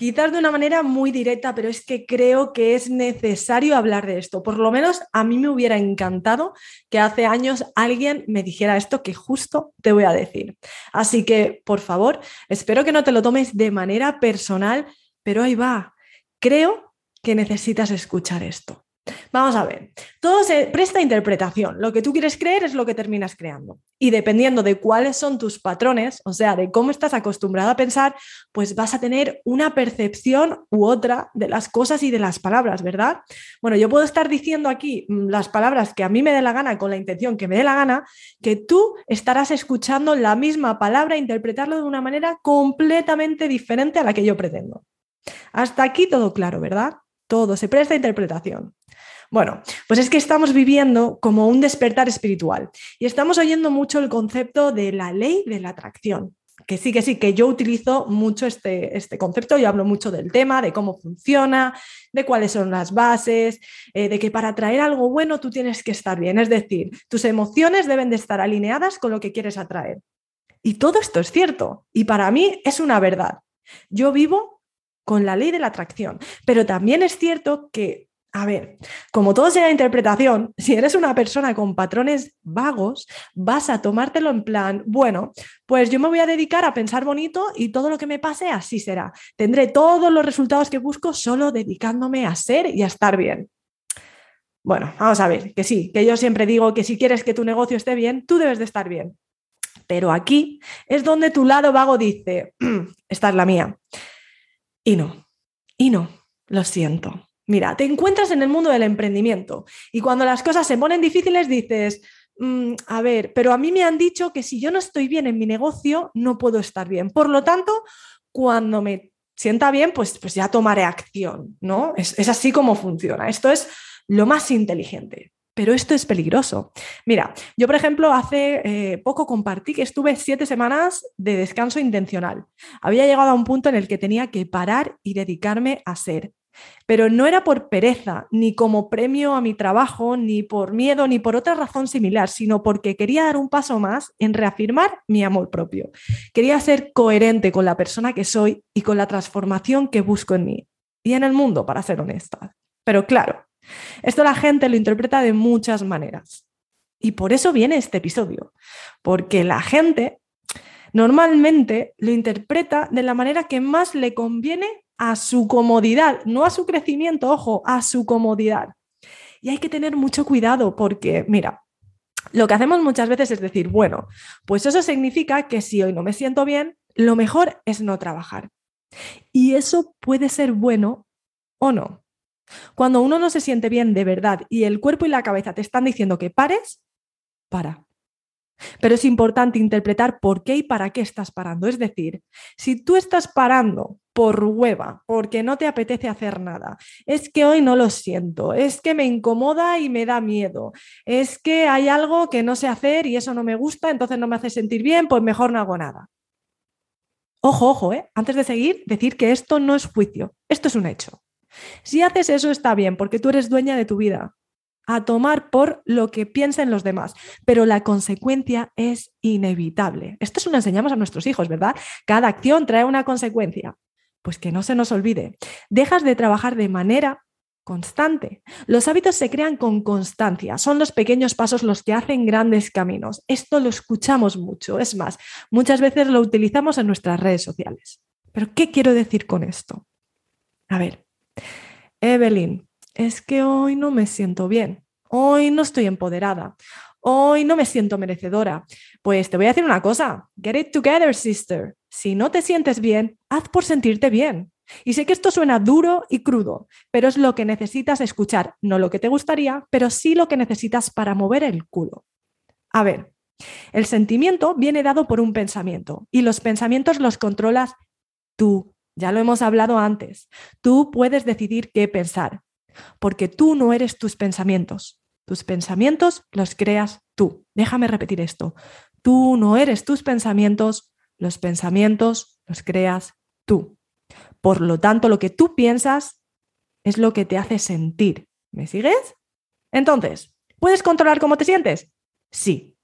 Quizás de una manera muy directa, pero es que creo que es necesario hablar de esto. Por lo menos a mí me hubiera encantado que hace años alguien me dijera esto que justo te voy a decir. Así que, por favor, espero que no te lo tomes de manera personal, pero ahí va. Creo que necesitas escuchar esto. Vamos a ver, todo se presta interpretación. Lo que tú quieres creer es lo que terminas creando. Y dependiendo de cuáles son tus patrones, o sea, de cómo estás acostumbrado a pensar, pues vas a tener una percepción u otra de las cosas y de las palabras, ¿verdad? Bueno, yo puedo estar diciendo aquí mm, las palabras que a mí me dé la gana con la intención que me dé la gana, que tú estarás escuchando la misma palabra e interpretarlo de una manera completamente diferente a la que yo pretendo. Hasta aquí todo claro, ¿verdad? Todo se presta interpretación. Bueno, pues es que estamos viviendo como un despertar espiritual y estamos oyendo mucho el concepto de la ley de la atracción. Que sí, que sí, que yo utilizo mucho este, este concepto, yo hablo mucho del tema, de cómo funciona, de cuáles son las bases, eh, de que para atraer algo bueno tú tienes que estar bien, es decir, tus emociones deben de estar alineadas con lo que quieres atraer. Y todo esto es cierto y para mí es una verdad. Yo vivo con la ley de la atracción, pero también es cierto que a ver, como todo sea interpretación, si eres una persona con patrones vagos, vas a tomártelo en plan, bueno, pues yo me voy a dedicar a pensar bonito y todo lo que me pase así será. Tendré todos los resultados que busco solo dedicándome a ser y a estar bien. Bueno, vamos a ver, que sí, que yo siempre digo que si quieres que tu negocio esté bien, tú debes de estar bien. Pero aquí es donde tu lado vago dice, esta es la mía. Y no, y no, lo siento Mira, te encuentras en el mundo del emprendimiento y cuando las cosas se ponen difíciles dices, mm, a ver, pero a mí me han dicho que si yo no estoy bien en mi negocio, no puedo estar bien. Por lo tanto, cuando me sienta bien, pues, pues ya tomaré acción, ¿no? Es, así como funciona. Esto es lo más inteligente. Pero esto es peligroso. Mira, yo por ejemplo hace eh, poco compartí que estuve siete semanas de descanso intencional. Había llegado a un punto en el que tenía que parar y dedicarme a ser pero no era por pereza, ni como premio a mi trabajo, ni por miedo, ni por otra razón similar, sino porque quería dar un paso más en reafirmar mi amor propio. Quería ser coherente con la persona que soy y con la transformación que busco en mí y en el mundo, para ser honesta. Pero claro, esto la gente lo interpreta de muchas maneras. Y por eso viene este episodio, porque la gente normalmente lo interpreta de la manera que más le conviene a su comodidad, no a su crecimiento, ojo, a su comodidad. Y hay que tener mucho cuidado porque, mira, lo que hacemos muchas veces es decir, bueno, pues eso significa que si hoy no me siento bien, lo mejor es no trabajar. Y eso puede ser bueno o no. Cuando uno no se siente bien de verdad y el cuerpo y la cabeza te están diciendo que pares, para. Pero es importante interpretar por qué y para qué estás parando. Es decir, si tú estás parando por hueva, porque no te apetece hacer nada, es que hoy no lo siento, es que me incomoda y me da miedo, es que hay algo que no sé hacer y eso no me gusta, entonces no me hace sentir bien, pues mejor no hago nada. Ojo, ojo, ¿eh? antes de seguir, decir que esto no es juicio, esto es un hecho. Si haces eso está bien, porque tú eres dueña de tu vida, a tomar por lo que piensen los demás, pero la consecuencia es inevitable. Esto es lo enseñamos a nuestros hijos, ¿verdad? Cada acción trae una consecuencia. Pues que no se nos olvide. Dejas de trabajar de manera constante. Los hábitos se crean con constancia, son los pequeños pasos los que hacen grandes caminos. Esto lo escuchamos mucho, es más, muchas veces lo utilizamos en nuestras redes sociales. Pero ¿qué quiero decir con esto? A ver, Evelyn, es que hoy no me siento bien, hoy no estoy empoderada, hoy no me siento merecedora. Pues te voy a decir una cosa, get it together, sister. Si no te sientes bien, haz por sentirte bien. Y sé que esto suena duro y crudo, pero es lo que necesitas escuchar, no lo que te gustaría, pero sí lo que necesitas para mover el culo. A ver, el sentimiento viene dado por un pensamiento y los pensamientos los controlas tú. Ya lo hemos hablado antes. Tú puedes decidir qué pensar, porque tú no eres tus pensamientos. Tus pensamientos los creas tú. Déjame repetir esto. Tú no eres tus pensamientos, los pensamientos los creas tú. Por lo tanto, lo que tú piensas es lo que te hace sentir. ¿Me sigues? Entonces, ¿puedes controlar cómo te sientes? Sí.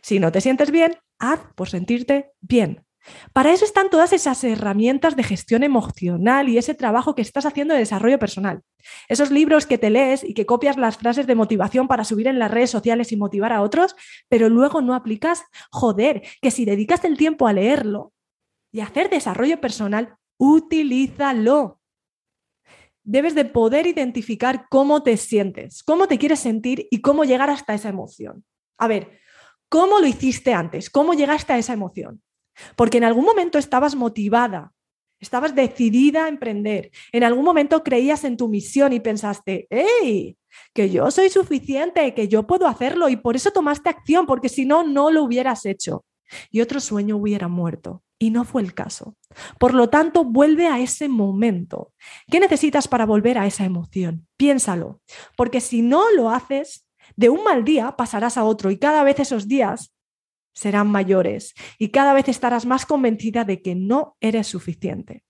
Si no te sientes bien, haz por sentirte bien. Para eso están todas esas herramientas de gestión emocional y ese trabajo que estás haciendo de desarrollo personal. Esos libros que te lees y que copias las frases de motivación para subir en las redes sociales y motivar a otros, pero luego no aplicas, joder, que si dedicas el tiempo a leerlo y hacer desarrollo personal, utilízalo. Debes de poder identificar cómo te sientes, cómo te quieres sentir y cómo llegar hasta esa emoción. A ver, ¿cómo lo hiciste antes? ¿Cómo llegaste a esa emoción? Porque en algún momento estabas motivada, estabas decidida a emprender, en algún momento creías en tu misión y pensaste, ¡hey! Que yo soy suficiente, que yo puedo hacerlo y por eso tomaste acción, porque si no, no lo hubieras hecho. Y otro sueño hubiera muerto. Y no fue el caso. Por lo tanto, vuelve a ese momento. ¿Qué necesitas para volver a esa emoción? Piénsalo. Porque si no lo haces, de un mal día pasarás a otro y cada vez esos días serán mayores y cada vez estarás más convencida de que no eres suficiente.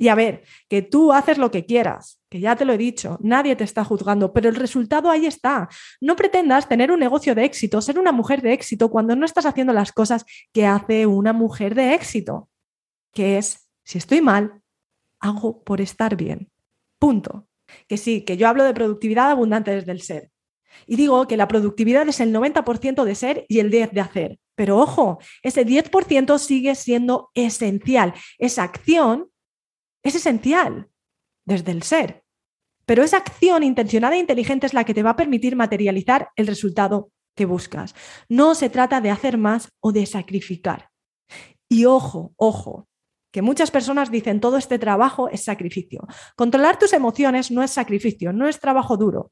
Y a ver, que tú haces lo que quieras, que ya te lo he dicho, nadie te está juzgando, pero el resultado ahí está. No pretendas tener un negocio de éxito, ser una mujer de éxito cuando no estás haciendo las cosas que hace una mujer de éxito, que es, si estoy mal, hago por estar bien. Punto. Que sí, que yo hablo de productividad abundante desde el ser, y digo que la productividad es el 90% de ser y el 10% de hacer. Pero ojo, ese 10% sigue siendo esencial. Esa acción es esencial desde el ser. Pero esa acción intencionada e inteligente es la que te va a permitir materializar el resultado que buscas. No se trata de hacer más o de sacrificar. Y ojo, ojo, que muchas personas dicen todo este trabajo es sacrificio. Controlar tus emociones no es sacrificio, no es trabajo duro.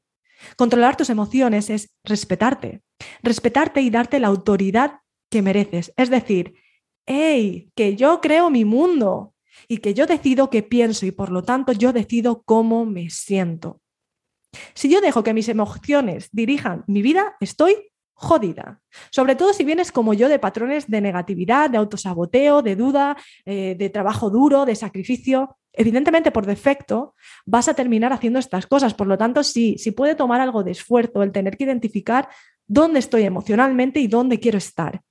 Controlar tus emociones es respetarte, respetarte y darte la autoridad que mereces. Es decir, hey, que yo creo mi mundo y que yo decido qué pienso y por lo tanto yo decido cómo me siento. Si yo dejo que mis emociones dirijan mi vida, estoy jodida. Sobre todo si vienes como yo de patrones de negatividad, de autosaboteo, de duda, eh, de trabajo duro, de sacrificio. Evidentemente, por defecto, vas a terminar haciendo estas cosas. Por lo tanto, sí, sí puede tomar algo de esfuerzo el tener que identificar dónde estoy emocionalmente y dónde quiero estar.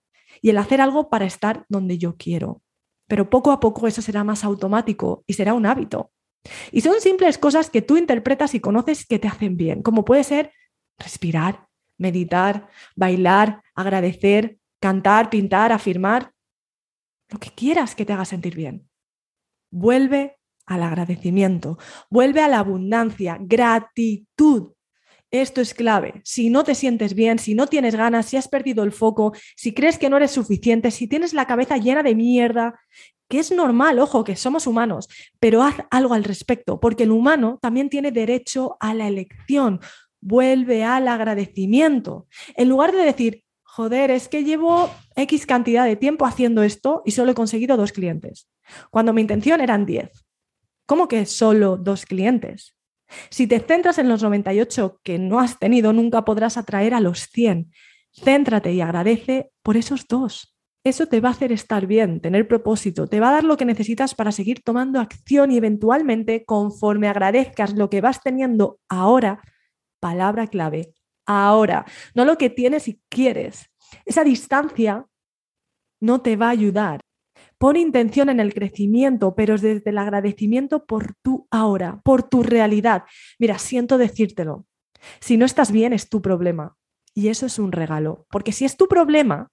Y el hacer algo para estar donde yo quiero. Pero poco a poco eso será más automático y será un hábito. Y son simples cosas que tú interpretas y conoces que te hacen bien, como puede ser respirar, meditar, bailar, agradecer, cantar, pintar, afirmar, lo que quieras que te haga sentir bien. Vuelve al agradecimiento, vuelve a la abundancia, gratitud. Esto es clave. Si no te sientes bien, si no tienes ganas, si has perdido el foco, si crees que no eres suficiente, si tienes la cabeza llena de mierda, que es normal, ojo, que somos humanos, pero haz algo al respecto, porque el humano también tiene derecho a la elección vuelve al agradecimiento. En lugar de decir, joder, es que llevo X cantidad de tiempo haciendo esto y solo he conseguido dos clientes, cuando mi intención eran 10. ¿Cómo que solo dos clientes? Si te centras en los 98 que no has tenido, nunca podrás atraer a los 100. Céntrate y agradece por esos dos. Eso te va a hacer estar bien, tener propósito, te va a dar lo que necesitas para seguir tomando acción y eventualmente, conforme agradezcas lo que vas teniendo ahora, palabra clave, ahora, no lo que tienes y quieres. Esa distancia no te va a ayudar. Pon intención en el crecimiento, pero es desde el agradecimiento por tu ahora, por tu realidad. Mira, siento decírtelo. Si no estás bien, es tu problema. Y eso es un regalo, porque si es tu problema,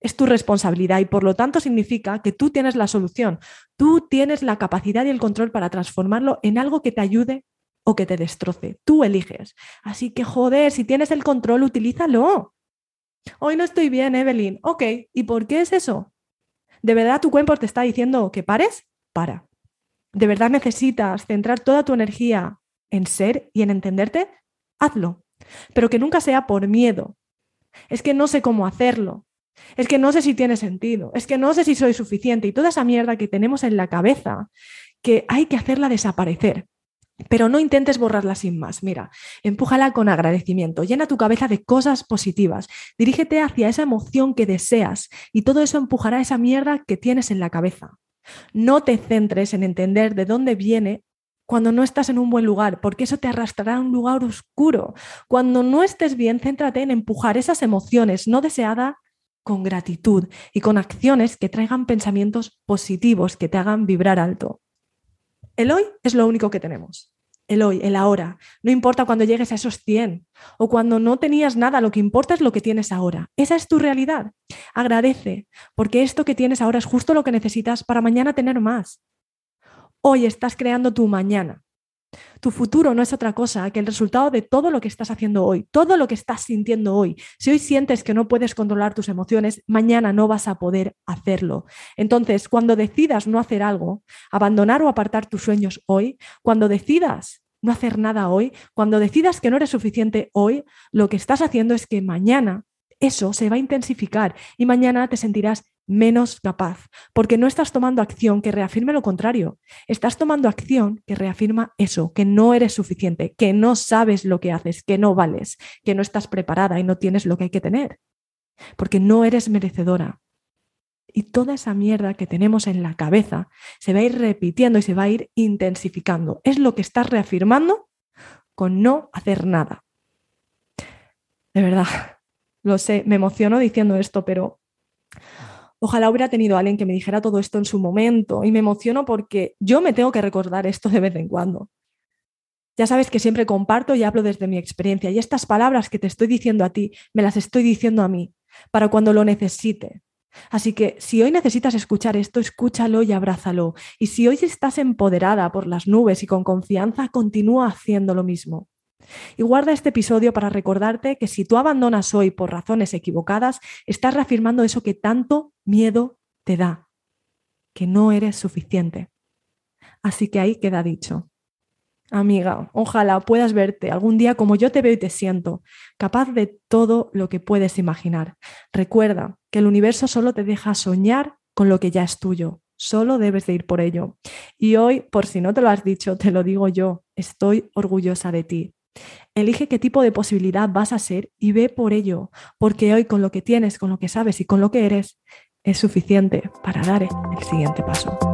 es tu responsabilidad y por lo tanto significa que tú tienes la solución, tú tienes la capacidad y el control para transformarlo en algo que te ayude o que te destroce. Tú eliges. Así que, joder, si tienes el control, utilízalo. Hoy no estoy bien, Evelyn. Ok, ¿y por qué es eso? ¿De verdad tu cuerpo te está diciendo que pares? Para. ¿De verdad necesitas centrar toda tu energía en ser y en entenderte? Hazlo. Pero que nunca sea por miedo. Es que no sé cómo hacerlo. Es que no sé si tiene sentido. Es que no sé si soy suficiente. Y toda esa mierda que tenemos en la cabeza, que hay que hacerla desaparecer. Pero no intentes borrarla sin más. Mira, empújala con agradecimiento. Llena tu cabeza de cosas positivas. Dirígete hacia esa emoción que deseas y todo eso empujará esa mierda que tienes en la cabeza. No te centres en entender de dónde viene cuando no estás en un buen lugar, porque eso te arrastrará a un lugar oscuro. Cuando no estés bien, céntrate en empujar esas emociones no deseadas con gratitud y con acciones que traigan pensamientos positivos, que te hagan vibrar alto. El hoy es lo único que tenemos. El hoy, el ahora. No importa cuando llegues a esos 100 o cuando no tenías nada, lo que importa es lo que tienes ahora. Esa es tu realidad. Agradece, porque esto que tienes ahora es justo lo que necesitas para mañana tener más. Hoy estás creando tu mañana. Tu futuro no es otra cosa que el resultado de todo lo que estás haciendo hoy, todo lo que estás sintiendo hoy. Si hoy sientes que no puedes controlar tus emociones, mañana no vas a poder hacerlo. Entonces, cuando decidas no hacer algo, abandonar o apartar tus sueños hoy, cuando decidas no hacer nada hoy, cuando decidas que no eres suficiente hoy, lo que estás haciendo es que mañana eso se va a intensificar y mañana te sentirás menos capaz, porque no estás tomando acción que reafirme lo contrario. Estás tomando acción que reafirma eso, que no eres suficiente, que no sabes lo que haces, que no vales, que no estás preparada y no tienes lo que hay que tener, porque no eres merecedora. Y toda esa mierda que tenemos en la cabeza se va a ir repitiendo y se va a ir intensificando. Es lo que estás reafirmando con no hacer nada. De verdad, lo sé, me emociono diciendo esto, pero Ojalá hubiera tenido alguien que me dijera todo esto en su momento y me emociono porque yo me tengo que recordar esto de vez en cuando. Ya sabes que siempre comparto y hablo desde mi experiencia y estas palabras que te estoy diciendo a ti, me las estoy diciendo a mí, para cuando lo necesite. Así que si hoy necesitas escuchar esto, escúchalo y abrázalo. Y si hoy estás empoderada por las nubes y con confianza, continúa haciendo lo mismo. Y guarda este episodio para recordarte que si tú abandonas hoy por razones equivocadas, estás reafirmando eso que tanto miedo te da, que no eres suficiente. Así que ahí queda dicho. Amiga, ojalá puedas verte algún día como yo te veo y te siento, capaz de todo lo que puedes imaginar. Recuerda que el universo solo te deja soñar con lo que ya es tuyo, solo debes de ir por ello. Y hoy, por si no te lo has dicho, te lo digo yo, estoy orgullosa de ti. Elige qué tipo de posibilidad vas a ser y ve por ello, porque hoy con lo que tienes, con lo que sabes y con lo que eres, es suficiente para dar el siguiente paso.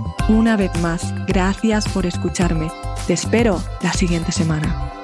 Una vez más, gracias por escucharme. Te espero la siguiente semana.